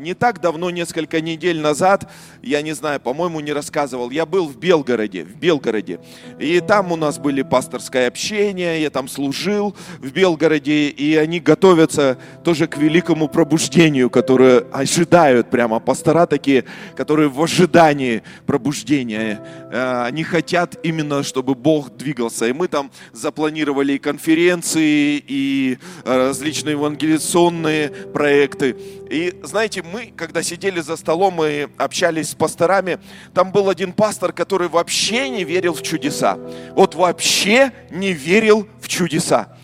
не так давно, несколько недель назад, я не знаю, по-моему, не рассказывал, я был в Белгороде, в Белгороде. И там у нас были пасторское общение, я там служил в Белгороде, и они готовятся тоже к великому пробуждению, которое ожидают прямо пастора такие, которые в ожидании пробуждения. Э, они хотят именно, чтобы Бог двигался. И мы там запланировали конференции, и различные евангелиционные проекты. И знаете, мы, когда сидели за столом и общались с пасторами, там был один пастор, который вообще не верил в чудеса. Вот вообще не верил в чудеса.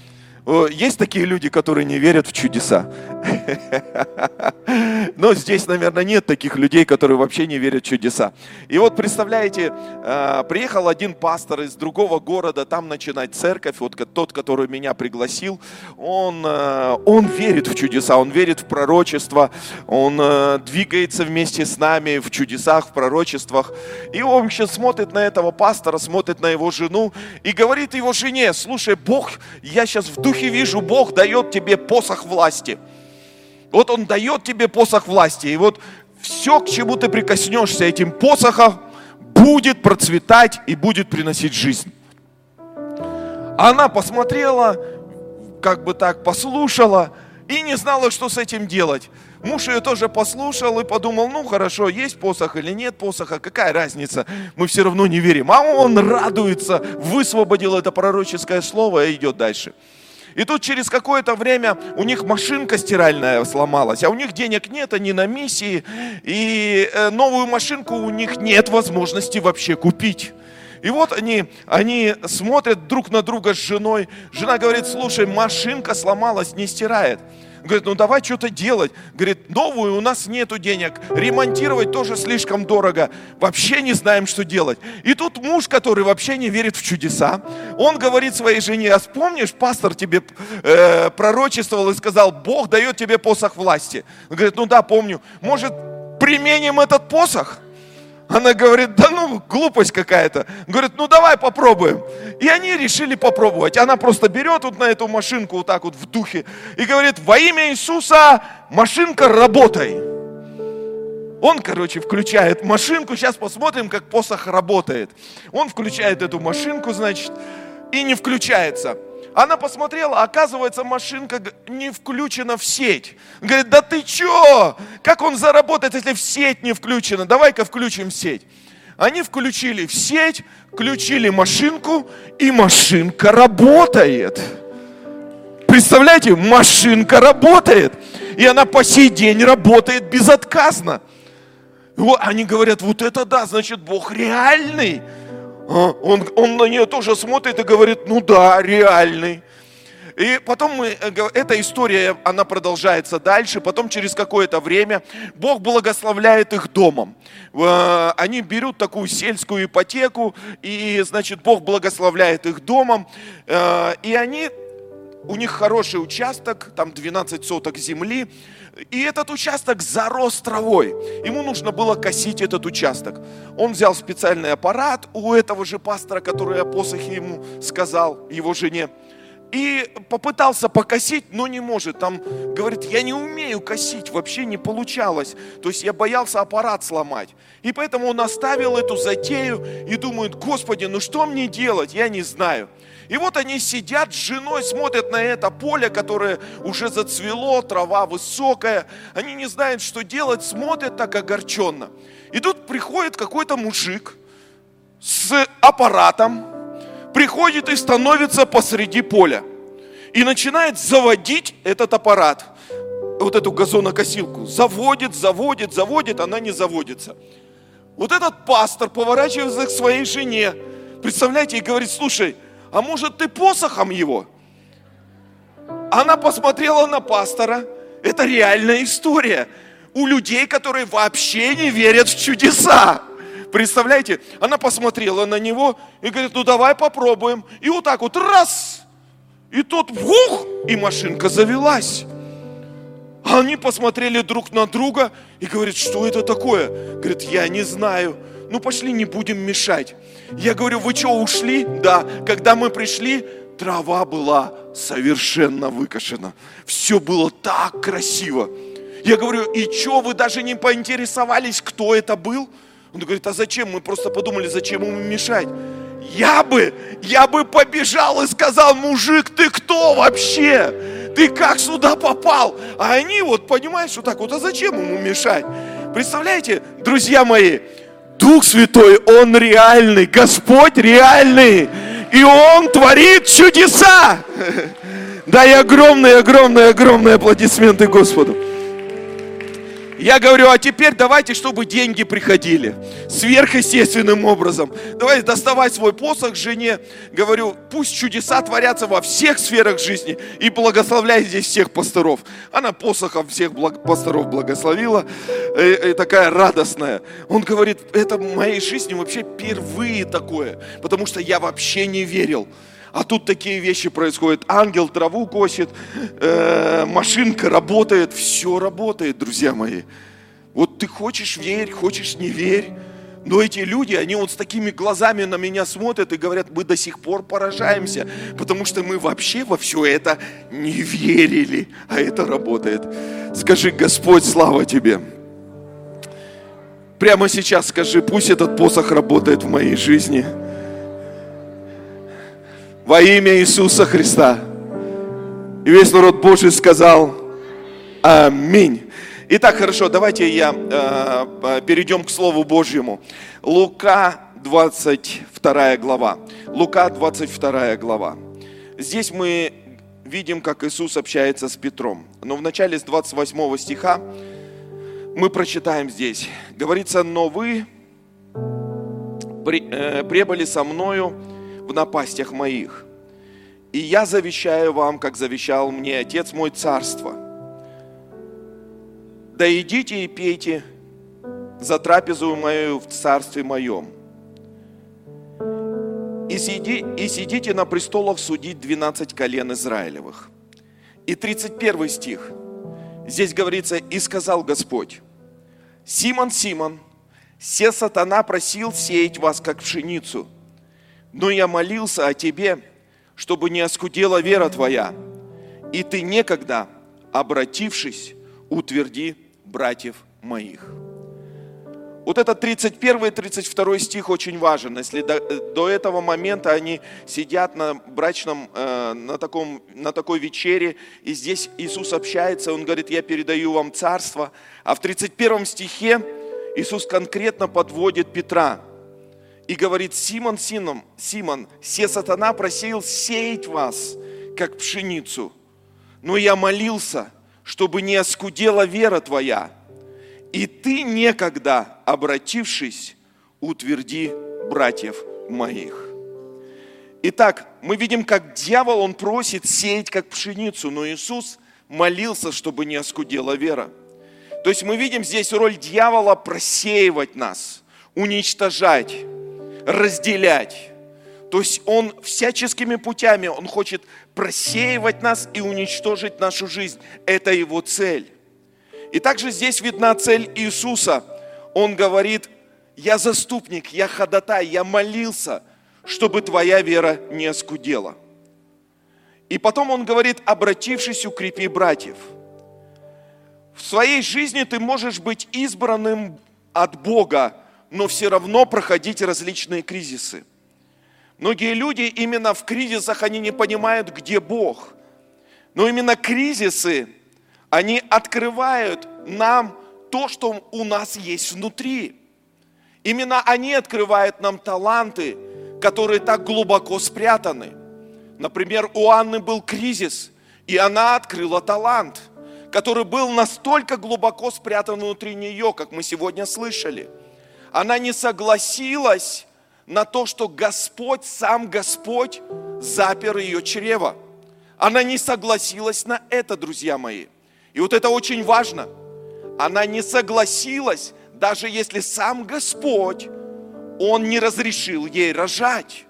Есть такие люди, которые не верят в чудеса? Но здесь, наверное, нет таких людей, которые вообще не верят в чудеса. И вот представляете, а, приехал один пастор из другого города там начинать церковь, вот тот, который меня пригласил, он, а, он верит в чудеса, он верит в пророчество, он а, двигается вместе с нами в чудесах, в пророчествах. И он сейчас смотрит на этого пастора, смотрит на его жену и говорит его жене, слушай, Бог, я сейчас в духе вижу, Бог дает тебе посох власти. Вот Он дает тебе посох власти. И вот все, к чему ты прикоснешься этим посохом, будет процветать и будет приносить жизнь. Она посмотрела, как бы так послушала и не знала, что с этим делать. Муж ее тоже послушал и подумал, ну хорошо, есть посох или нет посоха, какая разница, мы все равно не верим. А он радуется, высвободил это пророческое слово и идет дальше. И тут через какое-то время у них машинка стиральная сломалась, а у них денег нет, они на миссии, и э, новую машинку у них нет возможности вообще купить. И вот они, они смотрят друг на друга с женой. Жена говорит, слушай, машинка сломалась, не стирает. Говорит, ну давай что-то делать. Говорит, новую у нас нету денег. Ремонтировать тоже слишком дорого. Вообще не знаем, что делать. И тут муж, который вообще не верит в чудеса, он говорит своей жене, а вспомнишь, пастор тебе э, пророчествовал и сказал, Бог дает тебе посох власти. Он говорит, ну да, помню. Может, применим этот посох? Она говорит, да ну, глупость какая-то. Говорит, ну давай попробуем. И они решили попробовать. Она просто берет вот на эту машинку вот так вот в духе и говорит, во имя Иисуса, машинка, работай. Он, короче, включает машинку. Сейчас посмотрим, как посох работает. Он включает эту машинку, значит, и не включается. Она посмотрела, оказывается, машинка не включена в сеть. Говорит, да ты чё? Как он заработает, если в сеть не включена? Давай-ка включим сеть. Они включили в сеть, включили машинку, и машинка работает. Представляете, машинка работает. И она по сей день работает безотказно. Они говорят, вот это да, значит Бог реальный. А, он, он на нее тоже смотрит и говорит, ну да, реальный. И потом мы, э, эта история, она продолжается дальше. Потом через какое-то время Бог благословляет их домом. Э, они берут такую сельскую ипотеку, и, значит, Бог благословляет их домом. Э, и они, у них хороший участок, там 12 соток земли. И этот участок зарос травой. Ему нужно было косить этот участок. Он взял специальный аппарат у этого же пастора, который о посохе ему сказал, его жене. И попытался покосить, но не может. Там говорит, я не умею косить, вообще не получалось. То есть я боялся аппарат сломать. И поэтому он оставил эту затею и думает, Господи, ну что мне делать, я не знаю. И вот они сидят с женой, смотрят на это поле, которое уже зацвело, трава высокая. Они не знают, что делать, смотрят так огорченно. И тут приходит какой-то мужик с аппаратом, приходит и становится посреди поля. И начинает заводить этот аппарат, вот эту газонокосилку. Заводит, заводит, заводит, она не заводится. Вот этот пастор поворачивается к своей жене, представляете, и говорит, слушай, а может ты посохом его? Она посмотрела на пастора. Это реальная история. У людей, которые вообще не верят в чудеса. Представляете? Она посмотрела на него и говорит, ну давай попробуем. И вот так вот раз. И тот вух, и машинка завелась. Они посмотрели друг на друга и говорят, что это такое? Говорит, я не знаю. Ну пошли, не будем мешать. Я говорю, вы что, ушли? Да. Когда мы пришли, трава была совершенно выкошена. Все было так красиво. Я говорю, и что, вы даже не поинтересовались, кто это был? Он говорит, а зачем? Мы просто подумали, зачем ему мешать. Я бы, я бы побежал и сказал, мужик, ты кто вообще? Ты как сюда попал? А они вот, понимаешь, вот так вот, а зачем ему мешать? Представляете, друзья мои, Дух Святой, Он реальный, Господь реальный, и Он творит чудеса. Дай огромные, огромные, огромные аплодисменты Господу. Я говорю, а теперь давайте, чтобы деньги приходили сверхъестественным образом. Давай доставай свой посох жене. Говорю, пусть чудеса творятся во всех сферах жизни и благословляй здесь всех пасторов. Она посохом всех благ... пасторов благословила, и, э, и э, такая радостная. Он говорит, это в моей жизни вообще впервые такое, потому что я вообще не верил. А тут такие вещи происходят. Ангел траву косит, э, машинка работает, все работает, друзья мои. Вот ты хочешь верь, хочешь не верь. Но эти люди, они вот с такими глазами на меня смотрят и говорят, мы до сих пор поражаемся, потому что мы вообще во все это не верили, а это работает. Скажи, Господь, слава Тебе. Прямо сейчас скажи, пусть этот посох работает в моей жизни. Во имя Иисуса Христа. И весь народ Божий сказал Аминь. Итак, хорошо, давайте я э, перейдем к Слову Божьему. Лука 22 глава. Лука 22 глава. Здесь мы видим, как Иисус общается с Петром. Но в начале с 28 стиха мы прочитаем здесь. Говорится, но вы при, э, прибыли со мною в напастях моих. И я завещаю вам, как завещал мне Отец мой царство. Да идите и пейте за трапезу мою в царстве моем. И, сиди, и сидите на престолах судить 12 колен Израилевых. И 31 стих. Здесь говорится, и сказал Господь, Симон, Симон, все сатана просил сеять вас, как пшеницу – но я молился о тебе, чтобы не оскудела вера твоя, и ты некогда, обратившись, утверди братьев моих. Вот этот 31 и 32 стих очень важен. Если до, до этого момента они сидят на брачном, э, на, таком, на такой вечере, и здесь Иисус общается, Он говорит, я передаю вам царство. А в 31 стихе Иисус конкретно подводит Петра – и говорит, Симон, Сином, Симон, все сатана просеял сеять вас, как пшеницу. Но я молился, чтобы не оскудела вера твоя. И ты некогда, обратившись, утверди братьев моих. Итак, мы видим, как дьявол, он просит сеять как пшеницу, но Иисус молился, чтобы не оскудела вера. То есть мы видим здесь роль дьявола просеивать нас, уничтожать, разделять. То есть Он всяческими путями, Он хочет просеивать нас и уничтожить нашу жизнь. Это Его цель. И также здесь видна цель Иисуса. Он говорит, я заступник, я ходатай, я молился, чтобы твоя вера не оскудела. И потом он говорит, обратившись, укрепи братьев. В своей жизни ты можешь быть избранным от Бога, но все равно проходить различные кризисы. Многие люди именно в кризисах, они не понимают, где Бог. Но именно кризисы, они открывают нам то, что у нас есть внутри. Именно они открывают нам таланты, которые так глубоко спрятаны. Например, у Анны был кризис, и она открыла талант, который был настолько глубоко спрятан внутри нее, как мы сегодня слышали – она не согласилась на то, что Господь, сам Господь, запер ее чрево. Она не согласилась на это, друзья мои. И вот это очень важно. Она не согласилась, даже если сам Господь, Он не разрешил ей рожать.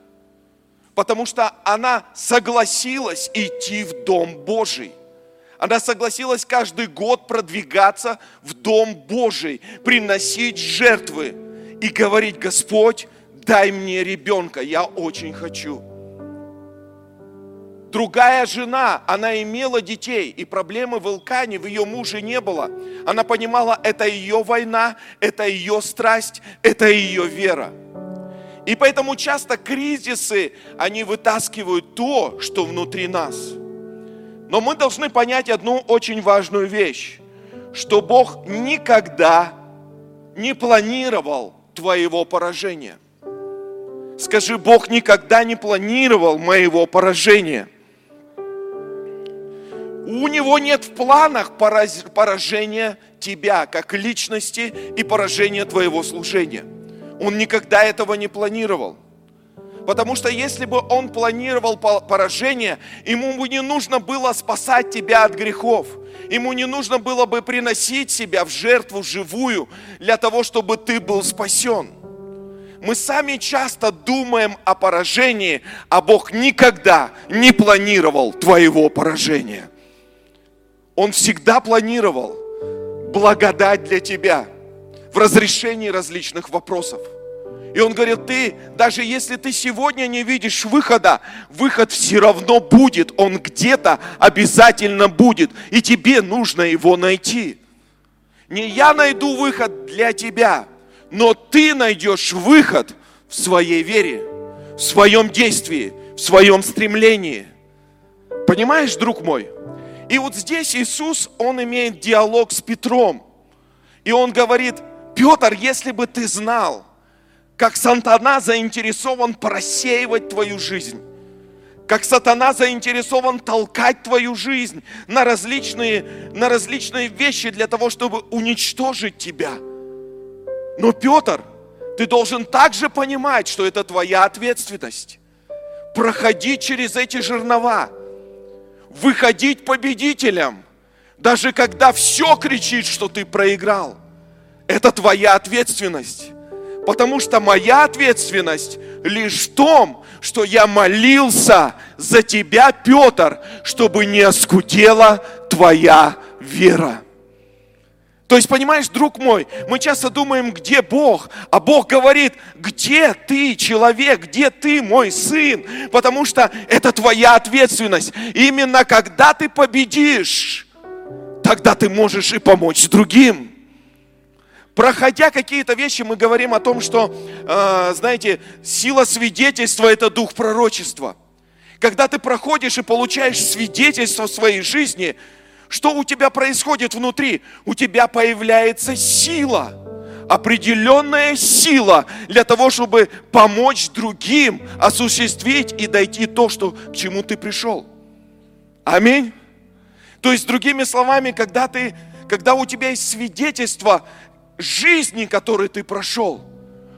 Потому что она согласилась идти в Дом Божий. Она согласилась каждый год продвигаться в Дом Божий, приносить жертвы и говорить, Господь, дай мне ребенка, я очень хочу. Другая жена, она имела детей, и проблемы в Илкане, в ее муже не было. Она понимала, это ее война, это ее страсть, это ее вера. И поэтому часто кризисы, они вытаскивают то, что внутри нас. Но мы должны понять одну очень важную вещь, что Бог никогда не планировал твоего поражения. Скажи, Бог никогда не планировал моего поражения. У него нет в планах поражения тебя как личности и поражения твоего служения. Он никогда этого не планировал. Потому что если бы он планировал поражение, ему бы не нужно было спасать тебя от грехов. Ему не нужно было бы приносить себя в жертву живую для того, чтобы ты был спасен. Мы сами часто думаем о поражении, а Бог никогда не планировал твоего поражения. Он всегда планировал благодать для тебя в разрешении различных вопросов. И он говорит, ты, даже если ты сегодня не видишь выхода, выход все равно будет, он где-то обязательно будет, и тебе нужно его найти. Не я найду выход для тебя, но ты найдешь выход в своей вере, в своем действии, в своем стремлении. Понимаешь, друг мой? И вот здесь Иисус, Он имеет диалог с Петром. И Он говорит, Петр, если бы ты знал, как сатана заинтересован просеивать твою жизнь, как сатана заинтересован толкать твою жизнь на различные, на различные вещи для того, чтобы уничтожить тебя. Но, Петр, ты должен также понимать, что это твоя ответственность. Проходить через эти жернова, выходить победителем, даже когда все кричит, что ты проиграл. Это твоя ответственность. Потому что моя ответственность лишь в том, что я молился за тебя, Петр, чтобы не оскудела твоя вера. То есть, понимаешь, друг мой, мы часто думаем, где Бог, а Бог говорит, где ты, человек, где ты, мой сын, потому что это твоя ответственность. Именно когда ты победишь, тогда ты можешь и помочь другим проходя какие-то вещи, мы говорим о том, что, э, знаете, сила свидетельства – это дух пророчества. Когда ты проходишь и получаешь свидетельство в своей жизни, что у тебя происходит внутри? У тебя появляется сила, определенная сила для того, чтобы помочь другим осуществить и дойти то, что, к чему ты пришел. Аминь. То есть, другими словами, когда ты когда у тебя есть свидетельство, жизни, которой ты прошел,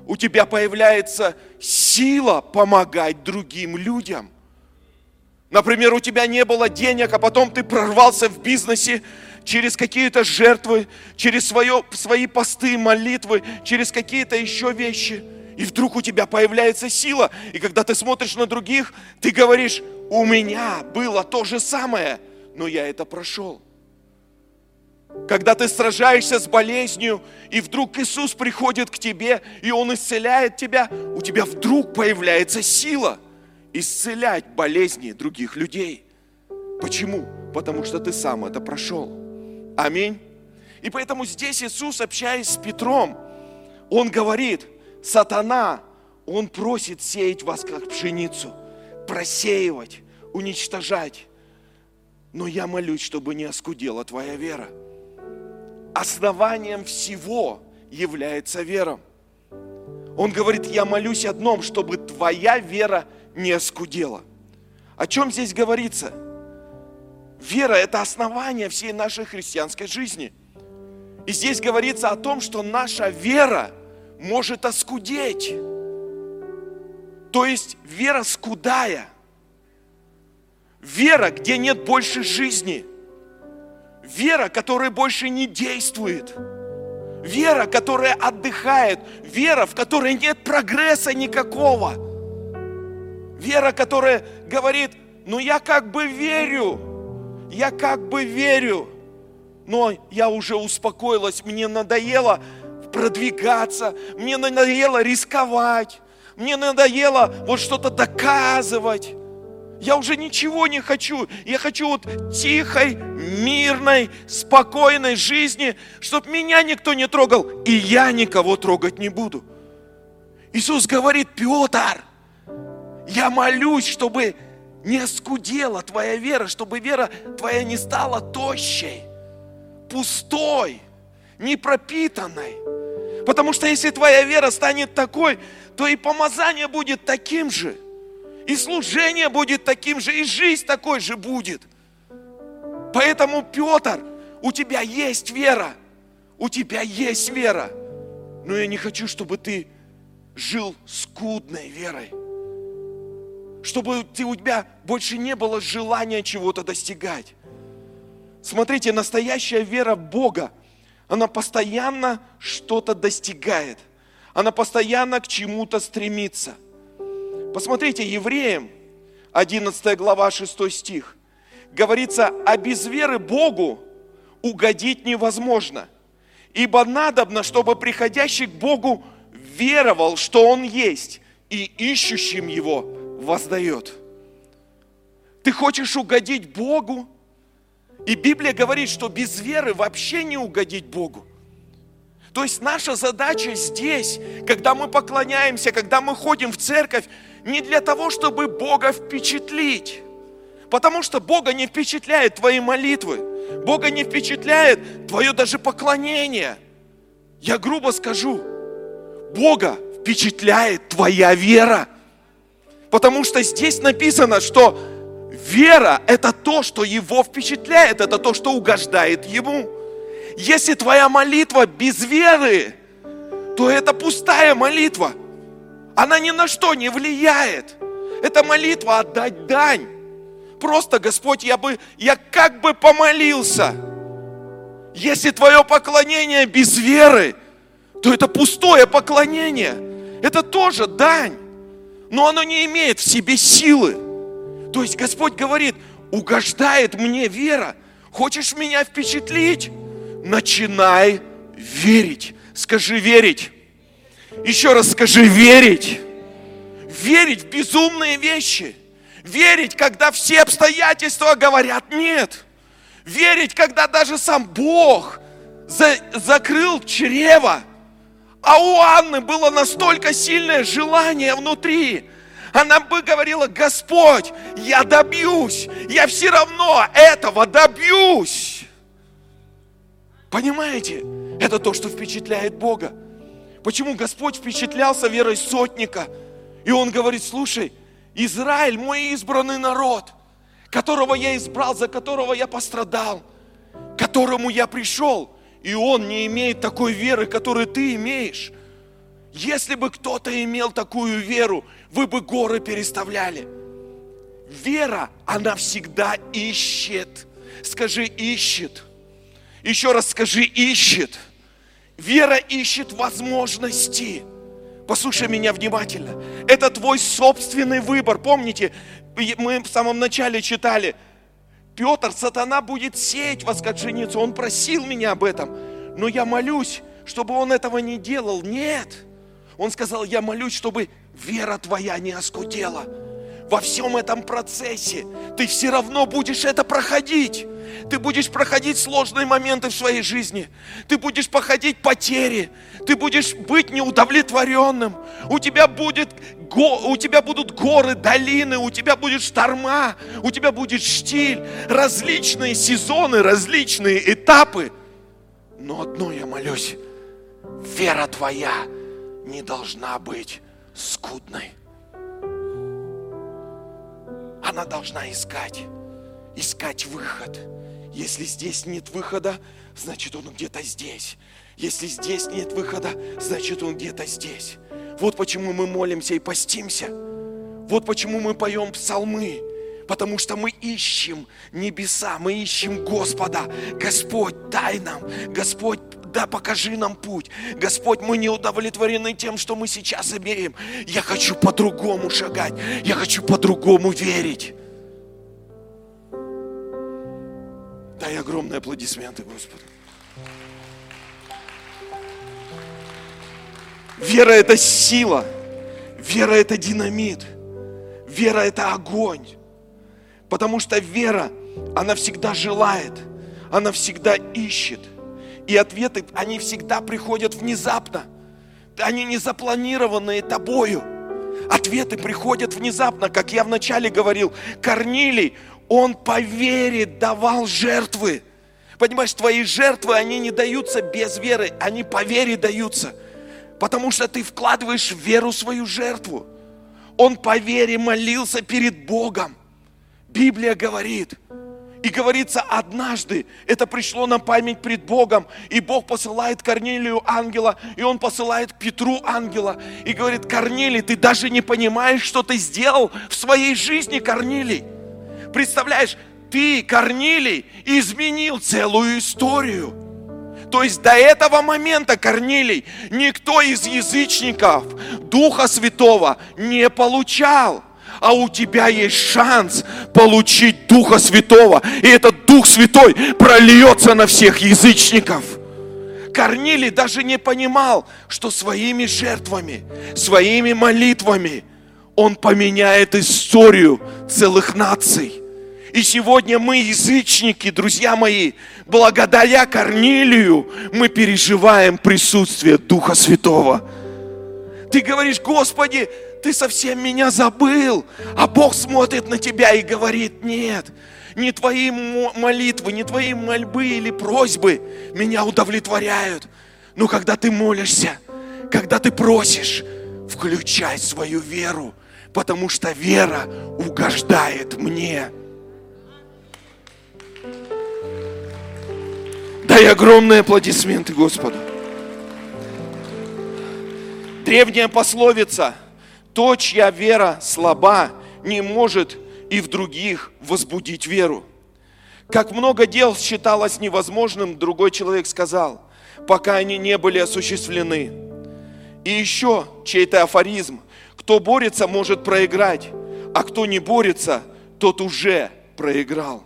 у тебя появляется сила помогать другим людям. Например, у тебя не было денег, а потом ты прорвался в бизнесе через какие-то жертвы, через свое, свои посты, молитвы, через какие-то еще вещи. И вдруг у тебя появляется сила. И когда ты смотришь на других, ты говоришь, у меня было то же самое, но я это прошел. Когда ты сражаешься с болезнью, и вдруг Иисус приходит к тебе, и Он исцеляет тебя, у тебя вдруг появляется сила исцелять болезни других людей. Почему? Потому что ты сам это прошел. Аминь. И поэтому здесь Иисус, общаясь с Петром, Он говорит, сатана, он просит сеять вас как пшеницу, просеивать, уничтожать. Но я молюсь, чтобы не оскудела твоя вера основанием всего является вера. Он говорит, я молюсь одном, чтобы твоя вера не оскудела. О чем здесь говорится? Вера – это основание всей нашей христианской жизни. И здесь говорится о том, что наша вера может оскудеть. То есть вера скудая. Вера, где нет больше жизни – Вера, которая больше не действует. Вера, которая отдыхает. Вера, в которой нет прогресса никакого. Вера, которая говорит, ну я как бы верю, я как бы верю, но я уже успокоилась, мне надоело продвигаться, мне надоело рисковать, мне надоело вот что-то доказывать. Я уже ничего не хочу. Я хочу вот тихой, мирной, спокойной жизни, чтобы меня никто не трогал, и я никого трогать не буду. Иисус говорит, Петр, я молюсь, чтобы не оскудела твоя вера, чтобы вера твоя не стала тощей, пустой, непропитанной. Потому что если твоя вера станет такой, то и помазание будет таким же, и служение будет таким же, и жизнь такой же будет. Поэтому, Петр, у тебя есть вера, у тебя есть вера, но я не хочу, чтобы ты жил скудной верой чтобы у тебя больше не было желания чего-то достигать. Смотрите, настоящая вера в Бога, она постоянно что-то достигает. Она постоянно к чему-то стремится. Посмотрите, евреям, 11 глава, 6 стих, говорится, а без веры Богу угодить невозможно. Ибо надобно, чтобы приходящий к Богу веровал, что Он есть, и ищущим Его воздает. Ты хочешь угодить Богу? И Библия говорит, что без веры вообще не угодить Богу. То есть наша задача здесь, когда мы поклоняемся, когда мы ходим в церковь, не для того, чтобы Бога впечатлить. Потому что Бога не впечатляет твои молитвы. Бога не впечатляет твое даже поклонение. Я грубо скажу, Бога впечатляет твоя вера. Потому что здесь написано, что вера – это то, что его впечатляет, это то, что угождает ему. Если твоя молитва без веры, то это пустая молитва. Она ни на что не влияет. Это молитва отдать дань. Просто, Господь, я бы, я как бы помолился. Если твое поклонение без веры, то это пустое поклонение. Это тоже дань но оно не имеет в себе силы. То есть Господь говорит, угождает мне вера. Хочешь меня впечатлить? Начинай верить. Скажи верить. Еще раз скажи верить. Верить в безумные вещи. Верить, когда все обстоятельства говорят нет. Верить, когда даже сам Бог за, закрыл чрево а у Анны было настолько сильное желание внутри. Она бы говорила, Господь, я добьюсь, я все равно этого добьюсь. Понимаете? Это то, что впечатляет Бога. Почему Господь впечатлялся верой сотника? И он говорит, слушай, Израиль мой избранный народ, которого я избрал, за которого я пострадал, которому я пришел – и он не имеет такой веры, которую ты имеешь. Если бы кто-то имел такую веру, вы бы горы переставляли. Вера, она всегда ищет. Скажи, ищет. Еще раз скажи, ищет. Вера ищет возможности. Послушай меня внимательно. Это твой собственный выбор. Помните, мы в самом начале читали – Петр, сатана будет сеять вас, как женицу. Он просил меня об этом. Но я молюсь, чтобы он этого не делал. Нет. Он сказал, я молюсь, чтобы вера твоя не оскудела. Во всем этом процессе ты все равно будешь это проходить. Ты будешь проходить сложные моменты в своей жизни. Ты будешь проходить потери. Ты будешь быть неудовлетворенным. У тебя будет у тебя будут горы, долины, у тебя будет шторма, у тебя будет штиль, различные сезоны, различные этапы. Но одно я молюсь, вера твоя не должна быть скудной. Она должна искать, искать выход. Если здесь нет выхода, значит он где-то здесь. Если здесь нет выхода, значит он где-то здесь. Вот почему мы молимся и постимся. Вот почему мы поем псалмы. Потому что мы ищем небеса, мы ищем Господа. Господь, дай нам, Господь, да покажи нам путь. Господь, мы не удовлетворены тем, что мы сейчас имеем. Я хочу по-другому шагать, я хочу по-другому верить. Дай огромные аплодисменты Господу. Вера – это сила. Вера – это динамит. Вера – это огонь. Потому что вера, она всегда желает, она всегда ищет. И ответы, они всегда приходят внезапно. Они не запланированные тобою. Ответы приходят внезапно, как я вначале говорил. Корнилий, он по вере давал жертвы. Понимаешь, твои жертвы, они не даются без веры, они по вере даются. Потому что ты вкладываешь в веру свою жертву. Он по вере молился перед Богом. Библия говорит, и говорится, однажды это пришло на память пред Богом, и Бог посылает Корнилию ангела, и он посылает Петру ангела, и говорит, Корнилий, ты даже не понимаешь, что ты сделал в своей жизни, Корнилий. Представляешь, ты, Корнилий, изменил целую историю. То есть до этого момента, Корнилий, никто из язычников Духа Святого не получал. А у тебя есть шанс получить Духа Святого. И этот Дух Святой прольется на всех язычников. Корнилий даже не понимал, что своими жертвами, своими молитвами он поменяет историю целых наций. И сегодня мы, язычники, друзья мои, благодаря Корнилию, мы переживаем присутствие Духа Святого. Ты говоришь, Господи, ты совсем меня забыл. А Бог смотрит на тебя и говорит, нет, не твои молитвы, не твои мольбы или просьбы меня удовлетворяют. Но когда ты молишься, когда ты просишь, включай свою веру, потому что вера угождает мне. Дай огромные аплодисменты Господу. Древняя пословица «То, чья вера слаба, не может и в других возбудить веру». Как много дел считалось невозможным, другой человек сказал, пока они не были осуществлены. И еще чей-то афоризм. Кто борется, может проиграть, а кто не борется, тот уже проиграл.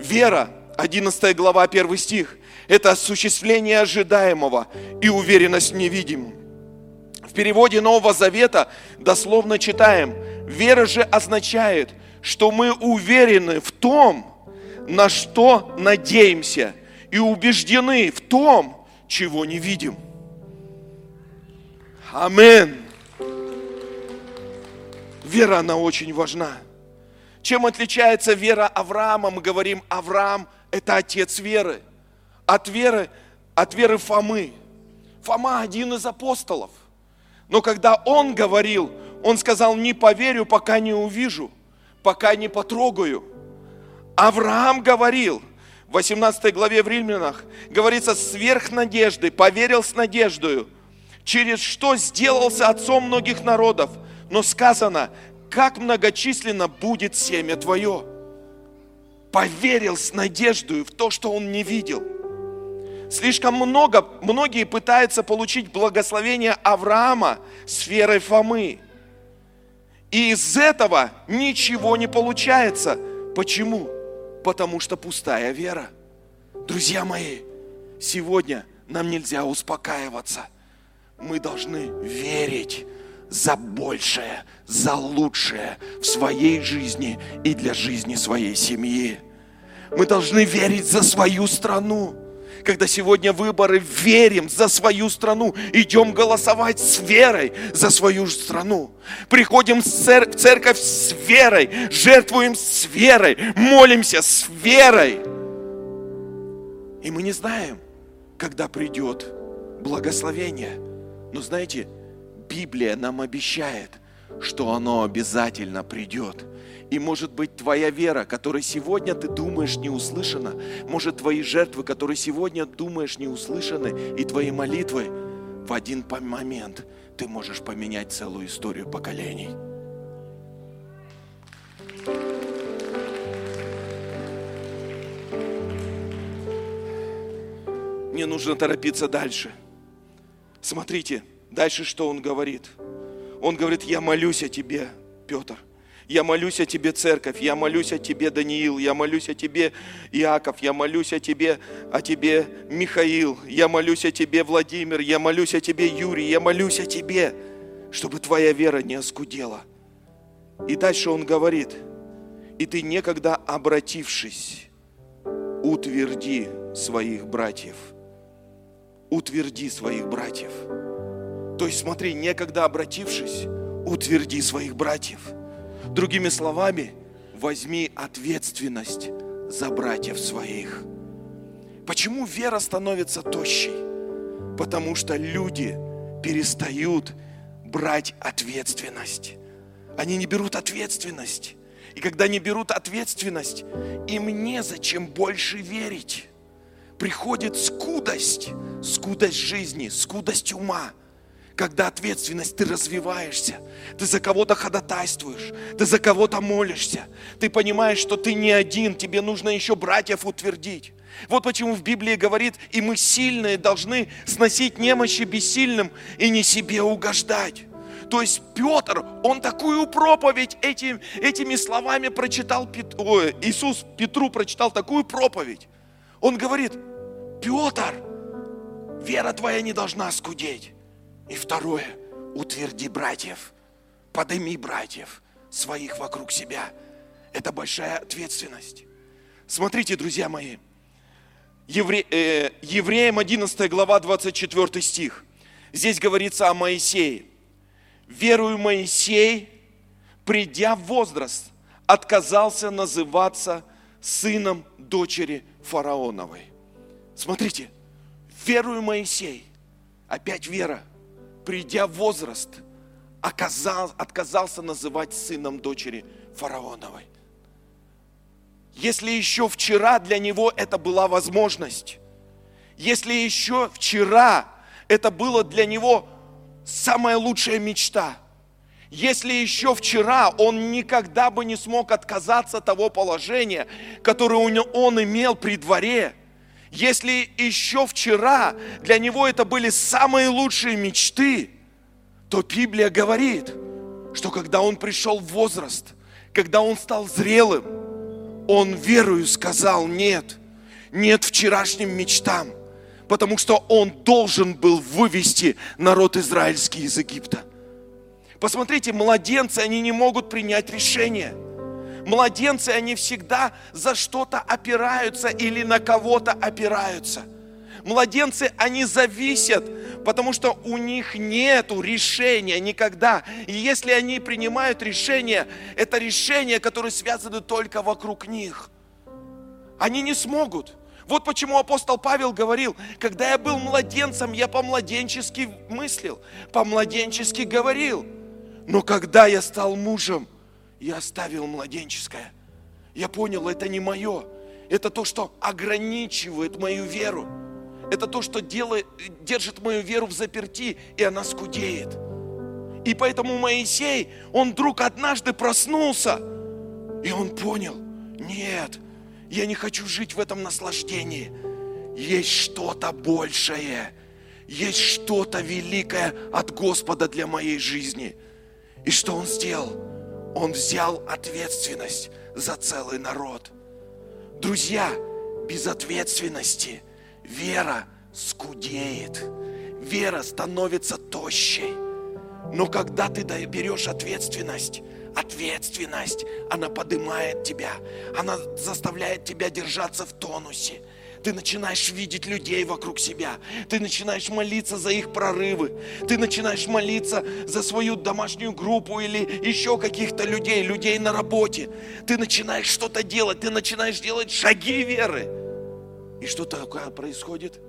Вера 11 глава, 1 стих. Это осуществление ожидаемого и уверенность в невидимом. В переводе Нового Завета дословно читаем, вера же означает, что мы уверены в том, на что надеемся, и убеждены в том, чего не видим. Амин. Вера, она очень важна. Чем отличается вера Авраама? Мы говорим, Авраам – это отец веры. От веры, от веры Фомы. Фома один из апостолов. Но когда он говорил, он сказал, не поверю, пока не увижу, пока не потрогаю. Авраам говорил, в 18 главе в Римлянах, говорится, сверх надежды, поверил с надеждою, через что сделался отцом многих народов. Но сказано, как многочисленно будет семя твое поверил с надеждой в то, что он не видел. Слишком много, многие пытаются получить благословение Авраама с верой Фомы. И из этого ничего не получается. Почему? Потому что пустая вера. Друзья мои, сегодня нам нельзя успокаиваться. Мы должны верить за большее, за лучшее в своей жизни и для жизни своей семьи. Мы должны верить за свою страну. Когда сегодня выборы, верим за свою страну, идем голосовать с верой за свою страну. Приходим в церковь с верой, жертвуем с верой, молимся с верой. И мы не знаем, когда придет благословение. Но знаете, Библия нам обещает, что оно обязательно придет. И может быть твоя вера, которой сегодня ты думаешь не услышана, может твои жертвы, которые сегодня думаешь не услышаны, и твои молитвы, в один момент ты можешь поменять целую историю поколений. Мне нужно торопиться дальше. Смотрите, Дальше что он говорит? Он говорит, я молюсь о тебе, Петр. Я молюсь о тебе, церковь, я молюсь о тебе, Даниил, я молюсь о тебе, Иаков, я молюсь о тебе, о тебе, Михаил, я молюсь о тебе, Владимир, я молюсь о тебе, Юрий, я молюсь о тебе, чтобы твоя вера не оскудела. И дальше он говорит, И ты некогда обратившись, утверди своих братьев. Утверди своих братьев. То есть смотри, некогда обратившись, утверди своих братьев. Другими словами, возьми ответственность за братьев своих. Почему вера становится тощей? Потому что люди перестают брать ответственность. Они не берут ответственность. И когда не берут ответственность, им незачем больше верить. Приходит скудость, скудость жизни, скудость ума. Когда ответственность, ты развиваешься, ты за кого-то ходатайствуешь, ты за кого-то молишься, ты понимаешь, что ты не один, тебе нужно еще братьев утвердить. Вот почему в Библии говорит, и мы сильные должны сносить немощи бессильным и не себе угождать. То есть Петр, он такую проповедь этим, этими словами прочитал, Ой, Иисус Петру прочитал такую проповедь. Он говорит, Петр, вера твоя не должна скудеть. И второе, утверди братьев, подыми братьев своих вокруг себя. Это большая ответственность. Смотрите, друзья мои, Евре, э, Евреям 11 глава 24 стих. Здесь говорится о Моисее верую Моисей, придя в возраст, отказался называться сыном дочери фараоновой. Смотрите, верую Моисей, опять вера, придя в возраст, оказал, отказался называть сыном дочери фараоновой. Если еще вчера для него это была возможность, если еще вчера это было для него самая лучшая мечта. Если еще вчера он никогда бы не смог отказаться от того положения, которое он имел при дворе, если еще вчера для него это были самые лучшие мечты, то Библия говорит, что когда он пришел в возраст, когда он стал зрелым, он верою сказал нет, нет вчерашним мечтам – потому что он должен был вывести народ израильский из Египта. Посмотрите, младенцы, они не могут принять решение. Младенцы, они всегда за что-то опираются или на кого-то опираются. Младенцы, они зависят, потому что у них нет решения никогда. И если они принимают решение, это решение, которое связано только вокруг них. Они не смогут. Вот почему апостол Павел говорил, когда я был младенцем, я по-младенчески мыслил, по-младенчески говорил. Но когда я стал мужем, я оставил младенческое. Я понял, это не мое. Это то, что ограничивает мою веру. Это то, что делает, держит мою веру в заперти, и она скудеет. И поэтому Моисей, он вдруг однажды проснулся, и он понял, нет, я не хочу жить в этом наслаждении. Есть что-то большее. Есть что-то великое от Господа для моей жизни. И что Он сделал? Он взял ответственность за целый народ. Друзья, без ответственности вера скудеет. Вера становится тощей. Но когда ты берешь ответственность, Ответственность, она поднимает тебя, она заставляет тебя держаться в тонусе. Ты начинаешь видеть людей вокруг себя. Ты начинаешь молиться за их прорывы. Ты начинаешь молиться за свою домашнюю группу или еще каких-то людей, людей на работе. Ты начинаешь что-то делать. Ты начинаешь делать шаги веры. И что такое происходит?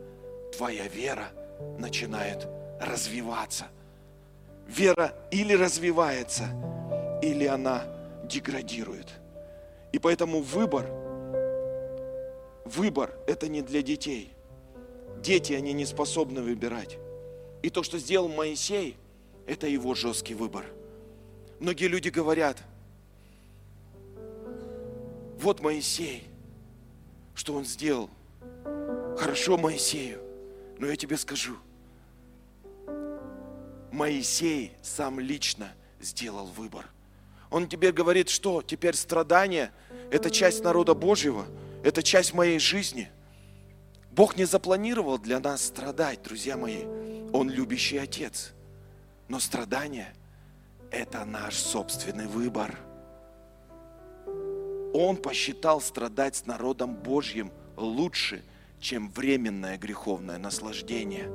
Твоя вера начинает развиваться. Вера или развивается, или она деградирует. И поэтому выбор, выбор – это не для детей. Дети, они не способны выбирать. И то, что сделал Моисей, это его жесткий выбор. Многие люди говорят, вот Моисей, что он сделал. Хорошо Моисею, но я тебе скажу, Моисей сам лично сделал выбор – он тебе говорит, что теперь страдание – это часть народа Божьего, это часть моей жизни. Бог не запланировал для нас страдать, друзья мои. Он любящий Отец. Но страдание – это наш собственный выбор. Он посчитал страдать с народом Божьим лучше, чем временное греховное наслаждение.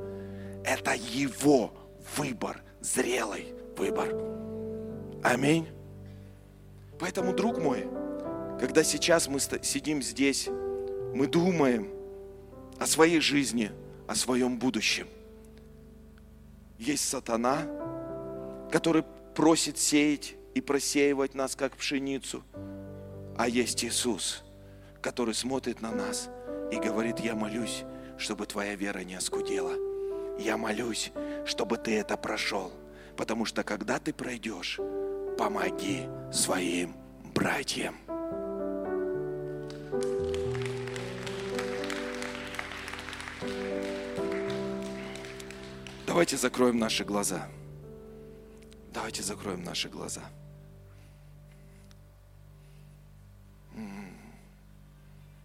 Это его выбор, зрелый выбор. Аминь. Поэтому, друг мой, когда сейчас мы сидим здесь, мы думаем о своей жизни, о своем будущем. Есть сатана, который просит сеять и просеивать нас, как пшеницу. А есть Иисус, который смотрит на нас и говорит, я молюсь, чтобы твоя вера не оскудела. Я молюсь, чтобы ты это прошел. Потому что когда ты пройдешь, помоги своим братьям. Давайте закроем наши глаза. Давайте закроем наши глаза.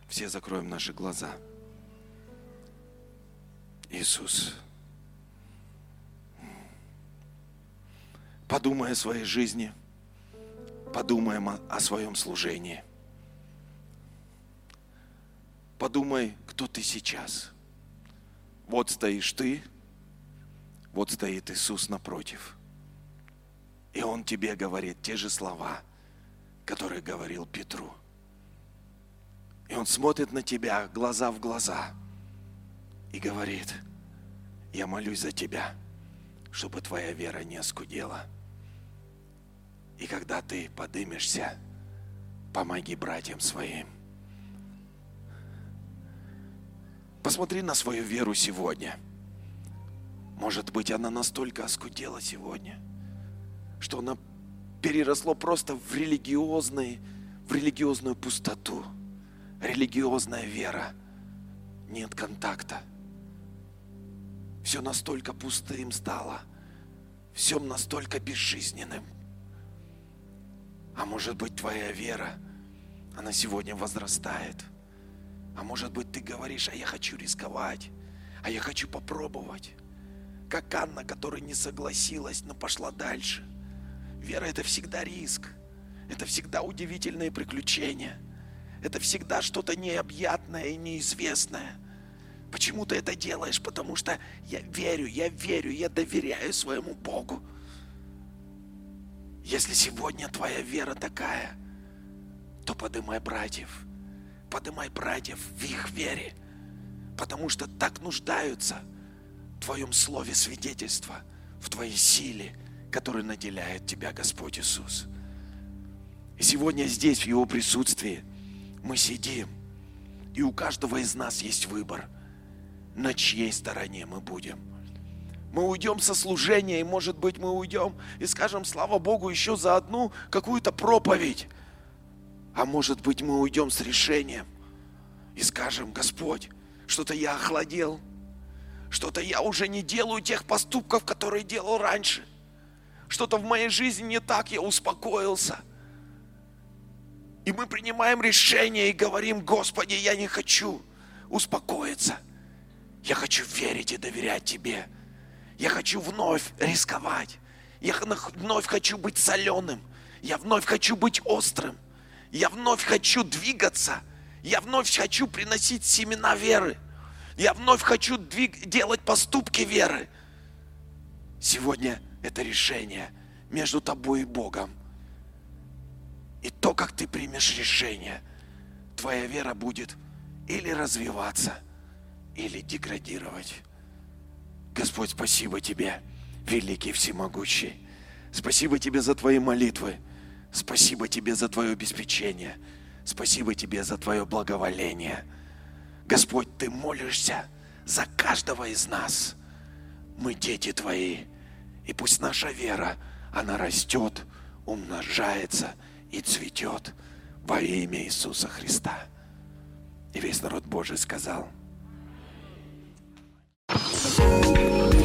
Все закроем наши глаза. Иисус. Подумай о своей жизни. Подумаем о, о своем служении. Подумай, кто ты сейчас. Вот стоишь ты, вот стоит Иисус напротив. И Он тебе говорит те же слова, которые говорил Петру. И Он смотрит на тебя глаза в глаза и говорит, я молюсь за тебя, чтобы твоя вера не оскудела. И когда ты подымешься, помоги братьям своим. Посмотри на свою веру сегодня – может быть, она настолько оскудела сегодня, что она переросло просто в религиозный, в религиозную пустоту. Религиозная вера. Нет контакта. Все настолько пустым стало. Все настолько безжизненным. А может быть, твоя вера, она сегодня возрастает. А может быть, ты говоришь, а я хочу рисковать, а я хочу попробовать как Анна, которая не согласилась, но пошла дальше. Вера – это всегда риск. Это всегда удивительные приключения. Это всегда что-то необъятное и неизвестное. Почему ты это делаешь? Потому что я верю, я верю, я доверяю своему Богу. Если сегодня твоя вера такая, то подымай братьев. Подымай братьев в их вере. Потому что так нуждаются – Твоем слове свидетельство, в Твоей силе, которая наделяет Тебя, Господь Иисус. И сегодня здесь, в Его присутствии, мы сидим, и у каждого из нас есть выбор, на чьей стороне мы будем. Мы уйдем со служения, и, может быть, мы уйдем и скажем, слава Богу, еще за одну какую-то проповедь. А может быть, мы уйдем с решением и скажем, Господь, что-то я охладел – что-то я уже не делаю тех поступков, которые делал раньше. Что-то в моей жизни не так, я успокоился. И мы принимаем решение и говорим, Господи, я не хочу успокоиться. Я хочу верить и доверять Тебе. Я хочу вновь рисковать. Я вновь хочу быть соленым. Я вновь хочу быть острым. Я вновь хочу двигаться. Я вновь хочу приносить семена веры. Я вновь хочу двиг, делать поступки веры. Сегодня это решение между тобой и Богом. И то, как ты примешь решение, твоя вера будет или развиваться, или деградировать. Господь, спасибо Тебе, великий всемогущий. Спасибо Тебе за Твои молитвы. Спасибо Тебе за Твое обеспечение. Спасибо Тебе за Твое благоволение. Господь, Ты молишься за каждого из нас. Мы дети Твои. И пусть наша вера, она растет, умножается и цветет во имя Иисуса Христа. И весь народ Божий сказал. thank